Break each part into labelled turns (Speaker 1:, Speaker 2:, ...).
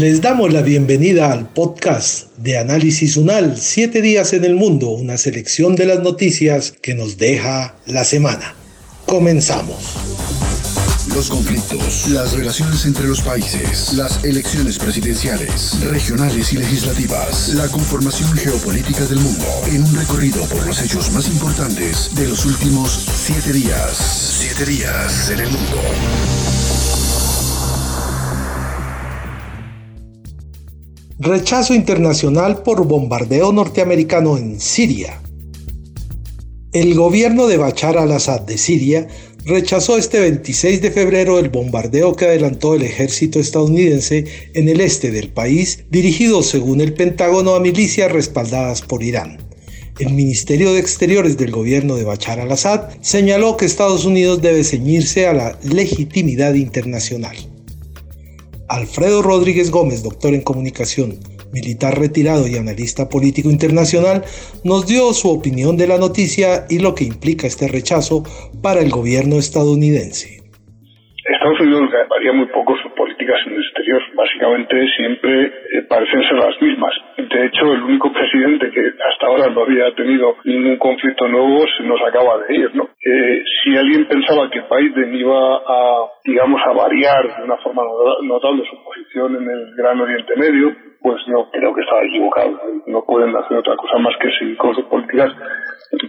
Speaker 1: Les damos la bienvenida al podcast de Análisis Unal, Siete días en el mundo, una selección de las noticias que nos deja la semana. Comenzamos.
Speaker 2: Los conflictos, las relaciones entre los países, las elecciones presidenciales, regionales y legislativas, la conformación geopolítica del mundo, en un recorrido por los hechos más importantes de los últimos siete días. Siete días en el mundo.
Speaker 1: Rechazo internacional por bombardeo norteamericano en Siria. El gobierno de Bachar al-Assad de Siria rechazó este 26 de febrero el bombardeo que adelantó el ejército estadounidense en el este del país, dirigido según el Pentágono a milicias respaldadas por Irán. El Ministerio de Exteriores del gobierno de Bachar al-Assad señaló que Estados Unidos debe ceñirse a la legitimidad internacional. Alfredo Rodríguez Gómez, doctor en comunicación, militar retirado y analista político internacional, nos dio su opinión de la noticia y lo que implica este rechazo para el gobierno estadounidense.
Speaker 3: Estados Unidos varía muy poco sus políticas en el exterior. Básicamente siempre eh, parecen ser las mismas. De hecho, el único presidente que hasta ahora no había tenido ningún conflicto nuevo se nos acaba de ir, ¿no? Eh, si alguien pensaba que Biden iba a, digamos, a variar de una forma notable su posición en el Gran Oriente Medio, pues no creo que estaba equivocado. No pueden hacer otra cosa más que seguir con sus políticas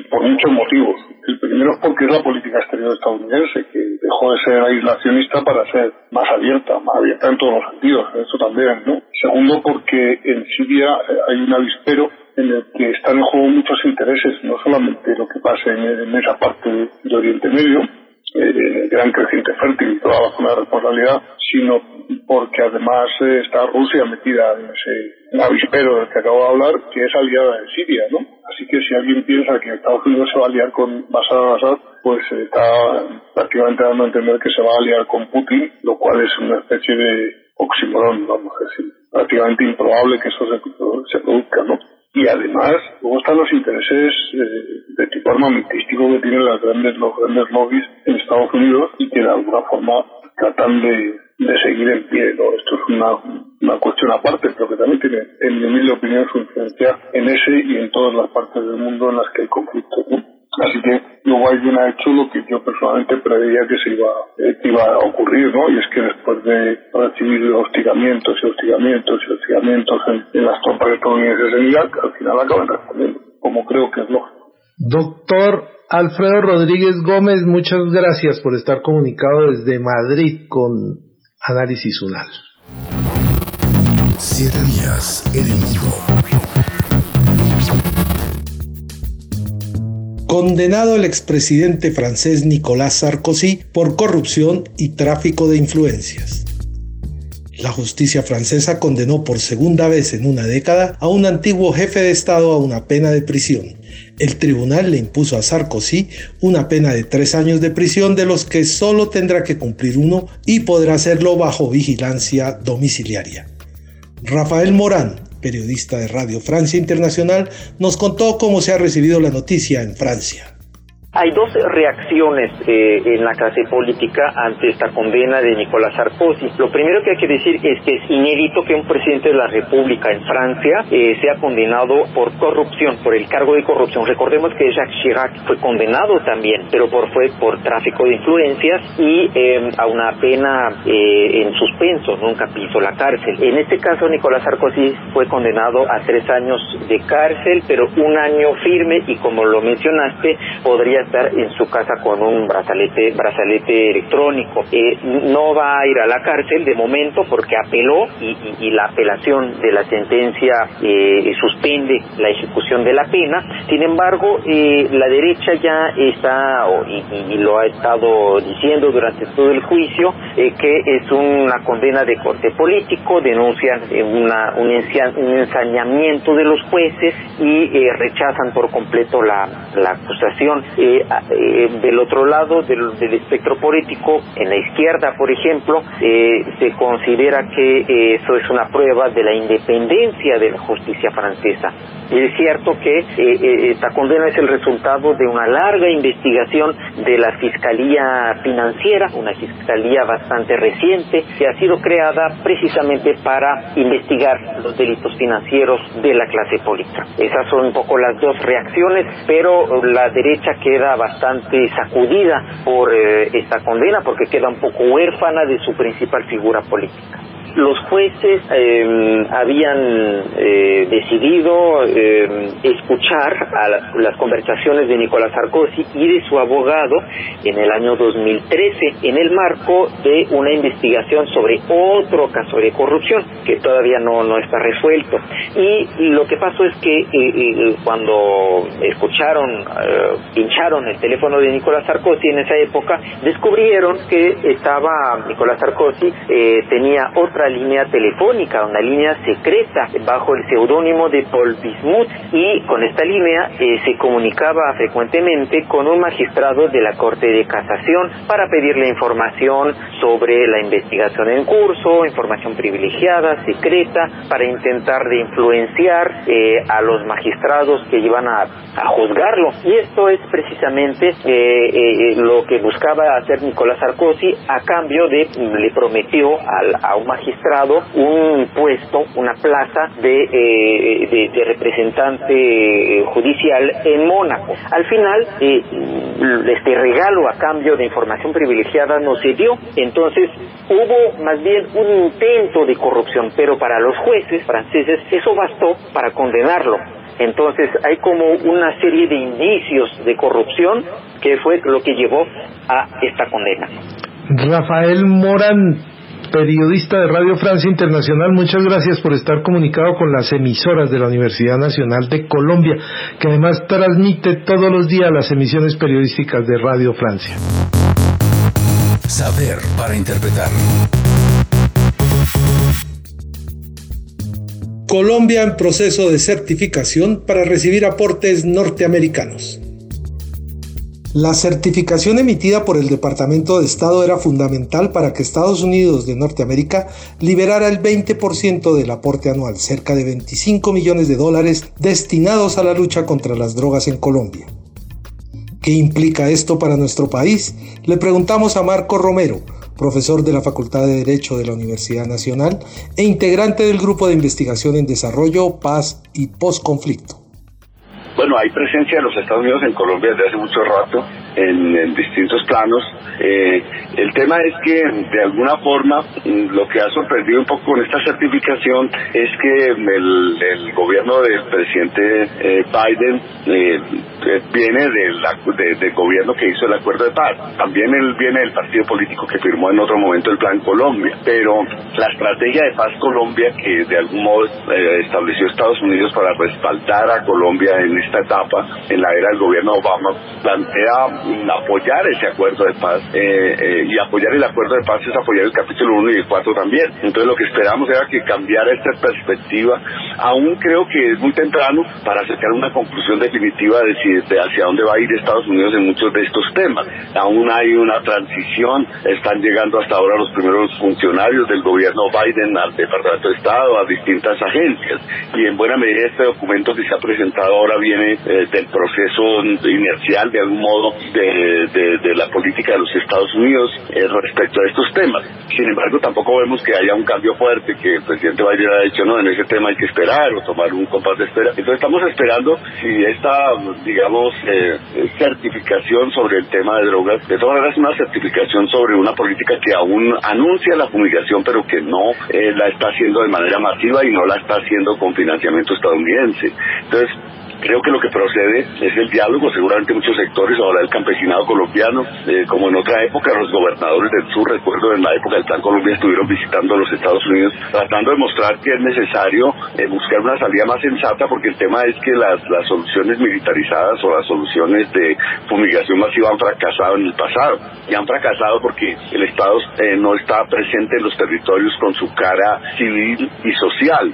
Speaker 3: por muchos motivos. El primero es porque es la política exterior estadounidense, que dejó de ser aislacionista para ser más abierta, más abierta en todos los sentidos, eso también, ¿no? Segundo, porque en Siria eh, hay un avispero en el que están en juego muchos intereses, no solamente lo que pase en, esa parte de Oriente Medio, eh, gran creciente fértil y toda la zona de responsabilidad, sino porque además eh, está Rusia metida en ese avispero del que acabo de hablar, que es aliada de Siria, ¿no? Así que si alguien piensa que Estados Unidos se va a aliar con Bashar al-Assad, pues está prácticamente dando a entender que se va a aliar con Putin, lo cual es una especie de oxímoron, vamos a decir, prácticamente improbable que eso se produzca, ¿no? Y además luego están los intereses eh, de tipo armamentístico que tienen las grandes, los grandes lobbies en Estados Unidos y que de alguna forma tratan de, seguir en pie. Esto es una, una cuestión aparte, pero que también tiene, en mi humilde opinión, su influencia en ese y en todas las partes del mundo en las que hay conflicto. Así que luego Biden ha hecho lo que yo personalmente preveía que se iba, eh, iba a ocurrir, ¿no? Y es que después de recibir hostigamientos y hostigamientos y hostigamientos en, las tropas estadounidenses en Irak, al final acaban respondiendo, como creo que es lógico.
Speaker 1: Doctor Alfredo Rodríguez Gómez, muchas gracias por estar comunicado desde Madrid con Análisis UNAL.
Speaker 2: Siete días en
Speaker 1: Condenado el expresidente francés Nicolas Sarkozy por corrupción y tráfico de influencias. La justicia francesa condenó por segunda vez en una década a un antiguo jefe de Estado a una pena de prisión. El tribunal le impuso a Sarkozy una pena de tres años de prisión de los que solo tendrá que cumplir uno y podrá hacerlo bajo vigilancia domiciliaria. Rafael Morán, periodista de Radio Francia Internacional, nos contó cómo se ha recibido la noticia en Francia.
Speaker 4: Hay dos reacciones eh, en la clase política ante esta condena de Nicolás Sarkozy. Lo primero que hay que decir es que es inédito que un presidente de la República en Francia eh, sea condenado por corrupción, por el cargo de corrupción. Recordemos que Jacques Chirac fue condenado también, pero por, fue por tráfico de influencias y eh, a una pena en suspenso, nunca pisó la cárcel. En este caso, Nicolás Sarkozy fue condenado a tres años de cárcel, pero un año firme y como lo mencionaste, podría estar en su casa con un brazalete, brazalete electrónico. Eh, no va a ir a la cárcel de momento porque apeló y, la apelación de la sentencia eh, suspende la ejecución de la pena. Sin embargo, eh, la derecha ya está, y, lo ha estado diciendo durante todo el juicio, que es una condena de corte político, denuncian una, un, ensañamiento de los jueces y rechazan por completo la, acusación. Del otro lado del, del espectro político, en la izquierda, por ejemplo, eh, se considera que eh, eso es una prueba de la independencia de la justicia francesa. Es cierto que eh, esta condena es el resultado de una larga investigación de la Fiscalía Financiera, una fiscalía bastante reciente, que ha sido creada precisamente para investigar los delitos financieros de la clase política. Esas son un poco las dos reacciones, pero la derecha queda bastante sacudida por esta condena porque queda un poco huérfana de su principal figura política los jueces em, habían eh, decidido em, escuchar a las conversaciones de Nicolás Sarkozy y de su abogado en el año 2013 en el marco de una investigación sobre otro caso de corrupción que todavía no, no está resuelto. Y lo que pasó es que eh, eh, cuando escucharon, pincharon el teléfono de Nicolás Sarkozy en esa época, descubrieron que estaba Nicolás Sarkozy, tenía otra línea telefónica, una línea secreta bajo el seudónimo de Paul Bismuth y con esta línea eh, se comunicaba frecuentemente con un magistrado de la Corte de Casación para pedirle información sobre la investigación en curso, información privilegiada, secreta, para intentar de influenciar eh, a los magistrados que iban a, juzgarlo. Y esto es precisamente eh, lo que buscaba hacer Nicolás Sarkozy a cambio de, le prometió a un magistrado un puesto, una plaza de, eh, representante eh, judicial en Mónaco. Al final, eh, este regalo a cambio de información privilegiada no se dio, entonces hubo más bien un intento de corrupción, pero para los jueces franceses eso bastó para condenarlo. Entonces hay como una serie de indicios de corrupción que fue lo que llevó a esta condena.
Speaker 1: Rafael Morán, periodista de Radio Francia Internacional, muchas gracias por estar comunicado con las emisoras de la Universidad Nacional de Colombia, que además transmite todos los días las emisiones periodísticas de Radio Francia.
Speaker 2: Saber para interpretar.
Speaker 1: Colombia en proceso de certificación para recibir aportes norteamericanos. La certificación emitida por el Departamento de Estado era fundamental para que Estados Unidos de Norteamérica liberara el 20% del aporte anual, cerca de 25 millones de dólares destinados a la lucha contra las drogas en Colombia. ¿Qué implica esto para nuestro país? Le preguntamos a Marco Romero, profesor de la Facultad de Derecho de la Universidad Nacional e integrante del Grupo de Investigación en Desarrollo, Paz y Postconflicto.
Speaker 5: Bueno, hay presencia de los Estados Unidos en Colombia desde hace mucho rato en, distintos planos. Eh, el tema es que de alguna forma lo que ha sorprendido un poco con esta certificación es que el, el gobierno del presidente eh, Biden eh, viene del, del gobierno que hizo el acuerdo de paz. También él viene del partido político que firmó en otro momento el Plan Colombia. Pero la estrategia de paz Colombia que de algún modo estableció Estados Unidos para respaldar a Colombia en esta etapa, en la era del gobierno Obama, plantea apoyar ese acuerdo de paz eh, eh, y apoyar el acuerdo de paz es apoyar el capítulo 1 y el 4 también. Entonces lo que esperamos era que cambiara esta perspectiva. Aún creo que es muy temprano para acercar una conclusión definitiva de, si, de hacia dónde va a ir Estados Unidos en muchos de estos temas. Aún hay una transición, están llegando hasta ahora los primeros funcionarios del gobierno Biden al Departamento de Estado, a distintas agencias. Y en buena medida este documento que se ha presentado ahora viene eh, del proceso inercial de algún modo de, la política de los Estados Unidos eh, respecto a estos temas. Sin embargo, tampoco vemos que haya un cambio fuerte, que el presidente Biden ha dicho, no, en ese tema hay que esperar o tomar un compás de espera. Entonces estamos esperando si esta, digamos, eh, certificación sobre el tema de drogas, de todas maneras una certificación sobre una política que aún anuncia la fumigación, pero que no eh, la está haciendo de manera masiva y no la está haciendo con financiamiento estadounidense. Entonces, Creo que lo que procede es el diálogo, seguramente muchos sectores, ahora el campesinado colombiano, eh, como en otra época los gobernadores del sur, recuerdo en la época del Plan Colombia estuvieron visitando los Estados Unidos, tratando de mostrar que es necesario eh, buscar una salida más sensata, porque el tema es que las, las soluciones militarizadas o las soluciones de fumigación masiva han fracasado en el pasado, y han fracasado porque el Estado eh, no está presente en los territorios con su cara civil y social.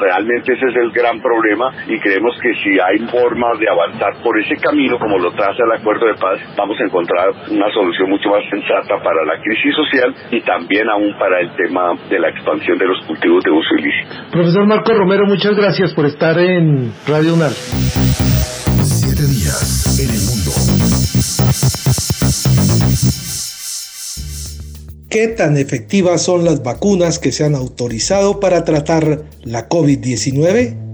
Speaker 5: realmente ese es el gran problema y creemos que si hay formas de avanzar por ese camino, como lo traza el acuerdo de paz, vamos a encontrar una solución mucho más sensata para la crisis social y también aún para el tema de la expansión de los cultivos de uso ilícito.
Speaker 1: Profesor Marco Romero, muchas gracias por estar en Radio UNAL.
Speaker 2: Siete días en el mundo.
Speaker 1: ¿Qué tan efectivas son las vacunas que se han autorizado para tratar la COVID-19?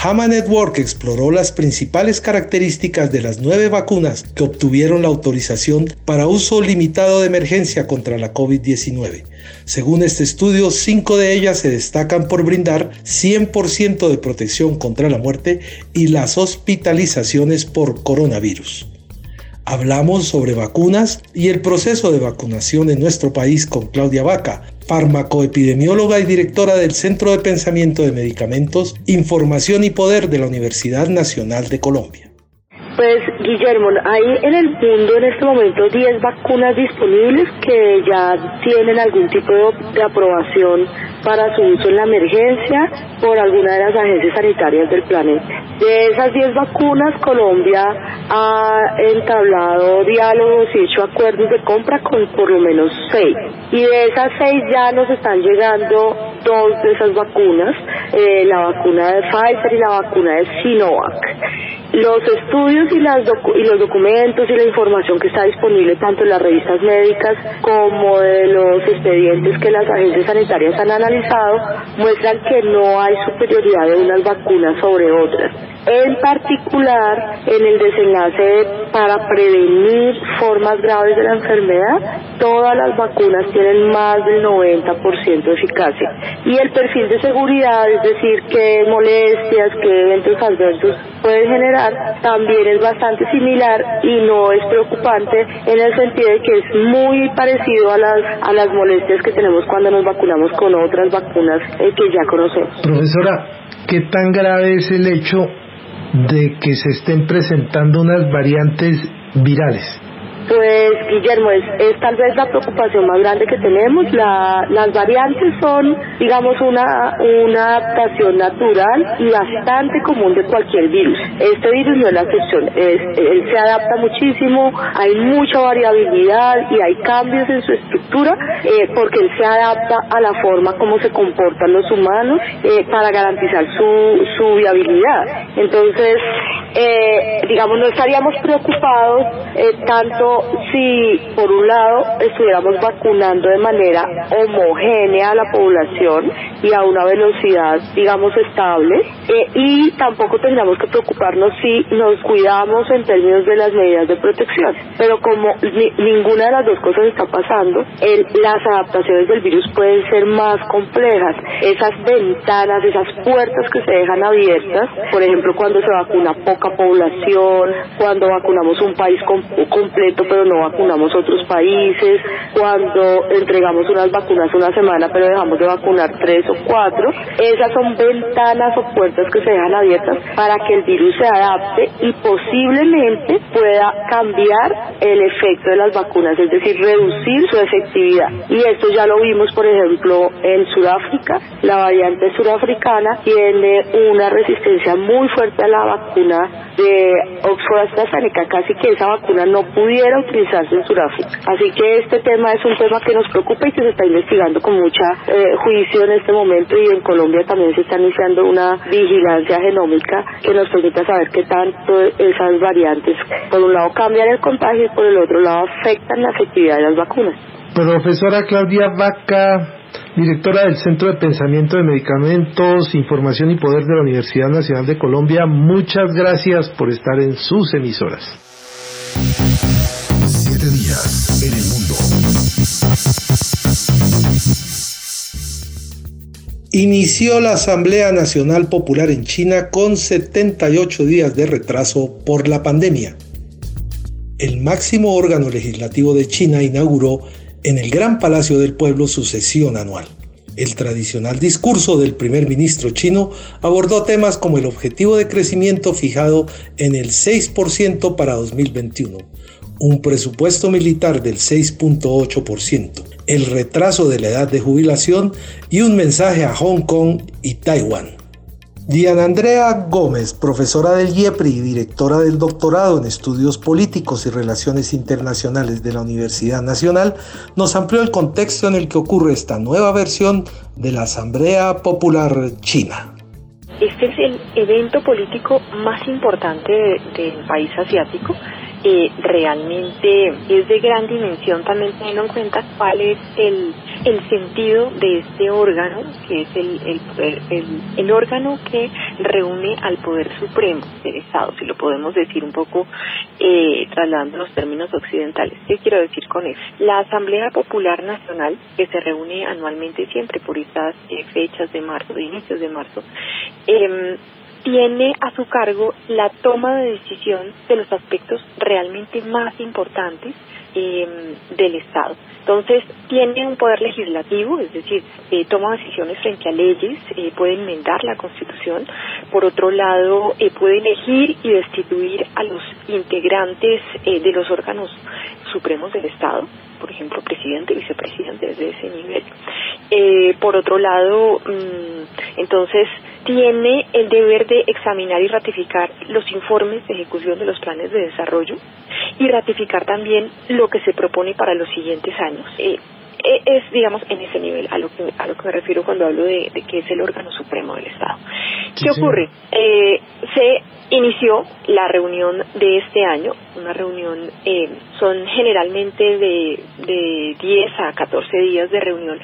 Speaker 1: Hama Network exploró las principales características de las nueve vacunas que obtuvieron la autorización para uso limitado de emergencia contra la COVID-19. Según este estudio, cinco de ellas se destacan por brindar 100% de protección contra la muerte y las hospitalizaciones por coronavirus. Hablamos sobre vacunas y el proceso de vacunación en nuestro país con Claudia Vaca, farmacoepidemióloga y directora del Centro de Pensamiento de Medicamentos, Información y Poder de la Universidad Nacional de Colombia.
Speaker 6: Pues Guillermo, hay en el mundo en este momento 10 vacunas disponibles que ya tienen algún tipo de, aprobación para su uso en la emergencia por alguna de las agencias sanitarias del planeta. De esas 10 vacunas, Colombia ha entablado diálogos y hecho acuerdos de compra con por lo menos 6. Y de esas 6 ya nos están llegando dos de esas vacunas, eh, la vacuna de Pfizer y la vacuna de Sinovac. Los estudios y, las y los documentos y la información que está disponible tanto en las revistas médicas como de los expedientes que las agencias sanitarias han analizado muestran que no hay superioridad de unas vacunas sobre otras. En particular, en el desenlace para prevenir formas graves de la enfermedad, todas las vacunas tienen más del 90% de eficacia. Y el perfil de seguridad, es decir, qué molestias, qué eventos adversos pueden generar, también es bastante similar y no es preocupante en el sentido de que es muy parecido a las, a las molestias que tenemos cuando nos vacunamos con otras vacunas eh, que ya conocemos.
Speaker 1: Profesora, ¿qué tan grave es el hecho de que se estén presentando unas variantes virales?
Speaker 6: Pues Guillermo, es, tal vez la preocupación más grande que tenemos. las variantes son, digamos, una, una adaptación natural y bastante común de cualquier virus. Este virus no es la excepción. él se adapta muchísimo, hay mucha variabilidad y hay cambios en su estructura eh, porque él se adapta a la forma como se comportan los humanos eh, para garantizar su, su viabilidad. Entonces, eh, digamos, no estaríamos preocupados tanto si por un lado estuviéramos vacunando de manera homogénea a la población y a una velocidad, digamos, estable, eh, y tampoco tendríamos que preocuparnos si nos cuidamos en términos de las medidas de protección. Pero como ninguna de las dos cosas está pasando, las adaptaciones del virus pueden ser más complejas. Esas ventanas, esas puertas que se dejan abiertas, por ejemplo, cuando se vacuna poca población, cuando vacunamos un país completo pero no vacunamos otros países, cuando entregamos unas vacunas una semana pero dejamos de vacunar tres o cuatro, esas son ventanas o puertas que se dejan abiertas para que el virus se adapte y posiblemente pueda cambiar el efecto de las vacunas, es decir, reducir su efectividad. Y esto ya lo vimos, por ejemplo, en Sudáfrica. La variante surafricana tiene una resistencia muy fuerte a la vacuna de Oxford AstraZeneca, casi que esa vacuna no pudiera utilizarse en. Así que este tema es un tema que nos preocupa y que se está investigando con mucha eh, juicio en este momento y en Colombia también se está iniciando una vigilancia genómica que nos permita saber qué tanto esas variantes, por un lado, cambian el contagio y por el otro lado afectan la efectividad de las vacunas.
Speaker 1: Profesora Claudia Vaca, directora del Centro de Pensamiento de Medicamentos, Información y Poder de la Universidad Nacional de Colombia, muchas gracias por estar en sus emisoras.
Speaker 2: Días en el mundo.
Speaker 1: Inició la Asamblea Nacional Popular en China con 78 días de retraso por la pandemia. El máximo órgano legislativo de China inauguró en el Gran Palacio del Pueblo su sesión anual. El tradicional discurso del primer ministro chino abordó temas como el objetivo de crecimiento fijado en el 6% para 2021, un presupuesto militar del 6.8%, el retraso de la edad de jubilación y un mensaje a Hong Kong y Taiwán. Diana Andrea Gómez, profesora del IEPRI y directora del doctorado en estudios políticos y relaciones internacionales de la Universidad Nacional, nos amplió el contexto en el que ocurre esta nueva versión de la Asamblea Popular China.
Speaker 7: Este es el evento político más importante del país asiático eh, realmente es de gran dimensión también teniendo en cuenta cuál es el, el sentido de este órgano, que es el, el, el, órgano que reúne al Poder Supremo del Estado, si lo podemos decir un poco eh, trasladando los términos occidentales. ¿Qué quiero decir con eso? La Asamblea Popular Nacional, que se reúne anualmente siempre por estas eh, fechas de marzo, de inicios de marzo, eh, tiene a su cargo la toma de decisión de los aspectos realmente más importantes em, del Estado. Entonces, tiene un poder legislativo, es decir, eh, toma decisiones frente a leyes, eh, puede enmendar la Constitución. Por otro lado, eh, puede elegir y destituir a los integrantes de los órganos supremos del Estado, por ejemplo, presidente, vicepresidente, desde ese nivel. por otro lado, mm, entonces, tiene el deber de examinar y ratificar los informes de ejecución de los planes de desarrollo y ratificar también lo que se propone para los siguientes años. Eh, eh, es, digamos, en ese nivel a lo que, a lo que me refiero cuando hablo de, que es el órgano supremo del Estado. ¿Qué ocurre? Eh, se inició la reunión de este año, una reunión, son generalmente de, de 10 a 14 días de reunión.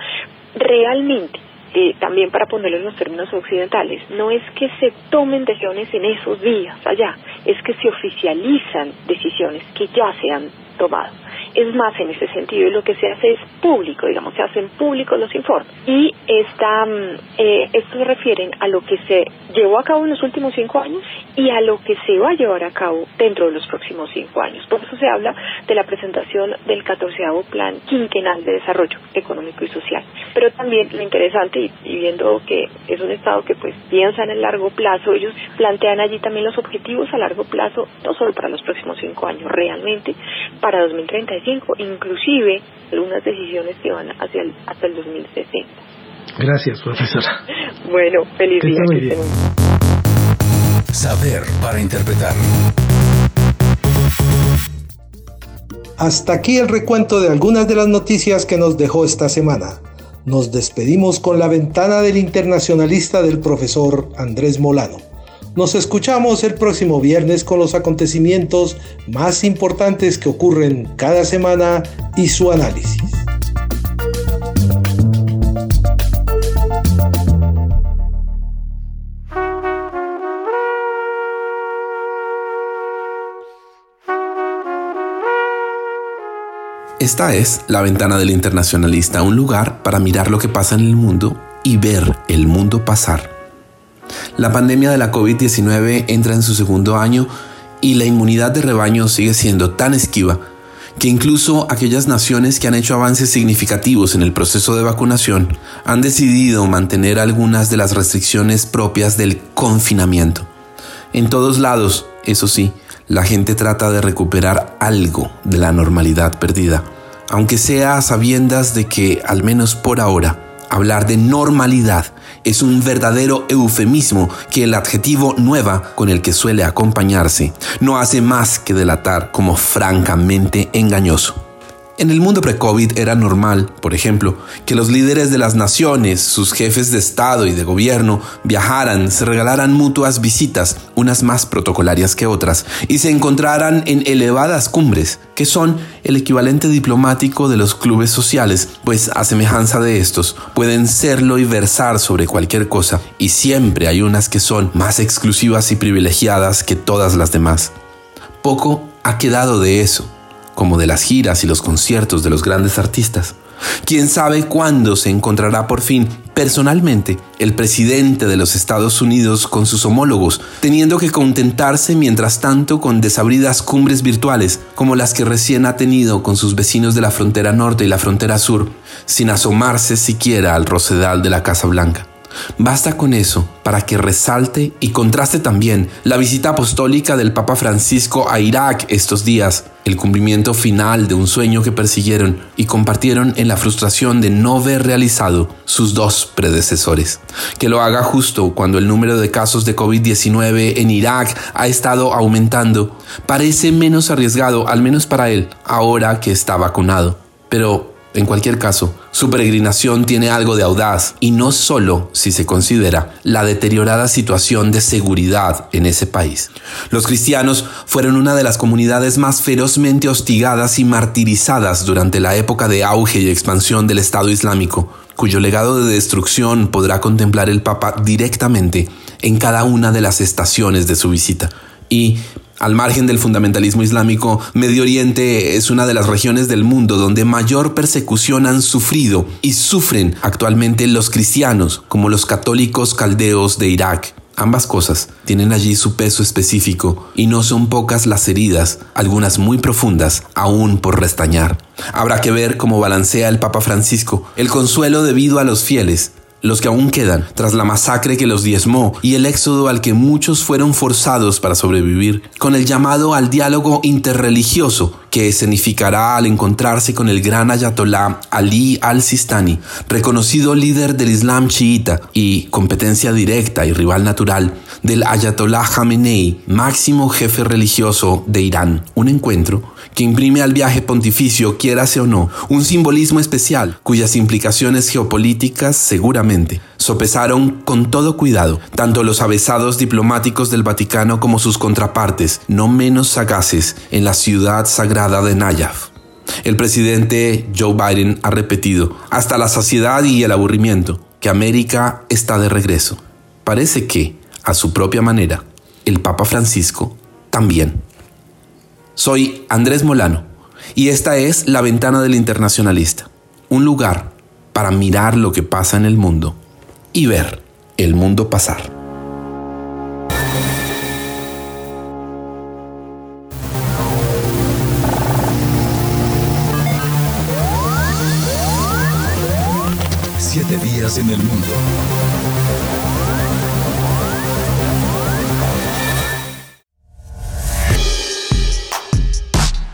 Speaker 7: Realmente eh, también para ponerlo en los términos occidentales, no es que se tomen decisiones en esos días allá, es que se oficializan decisiones que ya se han tomado. Es más, en ese sentido, lo que se hace es público, digamos, se hacen públicos los informes. Y esta, mm, eh, esto se refieren a lo que se llevó a cabo en los últimos cinco años y a lo que se va a llevar a cabo dentro de los próximos cinco años. Por eso se habla de la presentación del catorceavo Plan Quinquenal de Desarrollo Económico y Social. Pero también lo interesante, y, y viendo que es un Estado que pues piensa en el largo plazo, ellos plantean allí también los objetivos a largo plazo, no solo para los próximos cinco años, realmente para 2035 inclusive algunas decisiones que van hacia el, hasta el 2060.
Speaker 1: Gracias, profesora.
Speaker 7: Bueno, feliz día.
Speaker 2: Saber para interpretar.
Speaker 1: Hasta aquí el recuento de algunas de las noticias que nos dejó esta semana. Nos despedimos con la ventana del internacionalista del profesor Andrés Molano. Nos escuchamos el próximo viernes con los acontecimientos más importantes que ocurren cada semana y su análisis.
Speaker 8: Esta es La Ventana del Internacionalista, un lugar para mirar lo que pasa en el mundo y ver el mundo pasar la pandemia de la COVID-19 entra en su segundo año y la inmunidad de rebaño sigue siendo tan esquiva que incluso aquellas naciones que han hecho avances significativos en el proceso de vacunación han decidido mantener algunas de las restricciones propias del confinamiento. En todos lados, eso sí, la gente trata de recuperar algo de la normalidad perdida, aunque sea a sabiendas de que, al menos por ahora, hablar de normalidad es un verdadero eufemismo que el adjetivo nueva con el que suele acompañarse no hace más que delatar como francamente engañoso. En el mundo pre-COVID era normal, por ejemplo, que los líderes de las naciones, sus jefes de Estado y de gobierno, viajaran, se regalaran mutuas visitas, unas más protocolarias que otras, y se encontraran en elevadas cumbres, que son el equivalente diplomático de los clubes sociales, pues a semejanza de estos, pueden serlo y versar sobre cualquier cosa, y siempre hay unas que son más exclusivas y privilegiadas que todas las demás. Poco ha quedado de eso como de las giras y los conciertos de los grandes artistas. Quién sabe cuándo se encontrará por fin personalmente el presidente de los Estados Unidos con sus homólogos, teniendo que contentarse mientras tanto con desabridas cumbres virtuales como las que recién ha tenido con sus vecinos de la frontera norte y la frontera sur, sin asomarse siquiera al rosedal de la Casa Blanca. Basta con eso para que resalte y contraste también la visita apostólica del Papa Francisco a Irak estos días, el cumplimiento final de un sueño que persiguieron y compartieron en la frustración de no ver realizado sus dos predecesores. Que lo haga justo cuando el número de casos de COVID-19 en Irak ha estado aumentando, parece menos arriesgado, al menos para él, ahora que está vacunado. Pero en cualquier caso, su peregrinación tiene algo de audaz y no solo si se considera la deteriorada situación de seguridad en ese país. Los cristianos fueron una de las comunidades más ferozmente hostigadas y martirizadas durante la época de auge y expansión del Estado Islámico, cuyo legado de destrucción podrá contemplar el Papa directamente en cada una de las estaciones de su visita. Y al margen del fundamentalismo islámico, Medio Oriente es una de las regiones del mundo donde mayor persecución han sufrido y sufren actualmente los cristianos, como los católicos caldeos de Irak. Ambas cosas tienen allí su peso específico y no son pocas las heridas, algunas muy profundas, aún por restañar. Habrá que ver cómo balancea el Papa Francisco el consuelo debido a los fieles, los que aún quedan, tras la masacre que los diezmó y el éxodo al que muchos fueron forzados para sobrevivir, con el llamado al diálogo interreligioso que escenificará al encontrarse con el gran ayatolá Ali al-Sistani, reconocido líder del Islam chiita y competencia directa y rival natural del ayatolá Khamenei, máximo jefe religioso de Irán. Un encuentro que imprime al viaje pontificio, quiérase o no, un simbolismo especial cuyas implicaciones geopolíticas seguramente sopesaron con todo cuidado tanto los avesados diplomáticos del Vaticano como sus contrapartes, no menos sagaces, en la ciudad sagrada de Nayaf. El presidente Joe Biden ha repetido, hasta la saciedad y el aburrimiento, que América está de regreso. Parece que, a su propia manera, el Papa Francisco también. Soy Andrés Molano y esta es La Ventana del Internacionalista, un lugar para mirar lo que pasa en el mundo y ver el mundo pasar.
Speaker 2: Siete días en el mundo.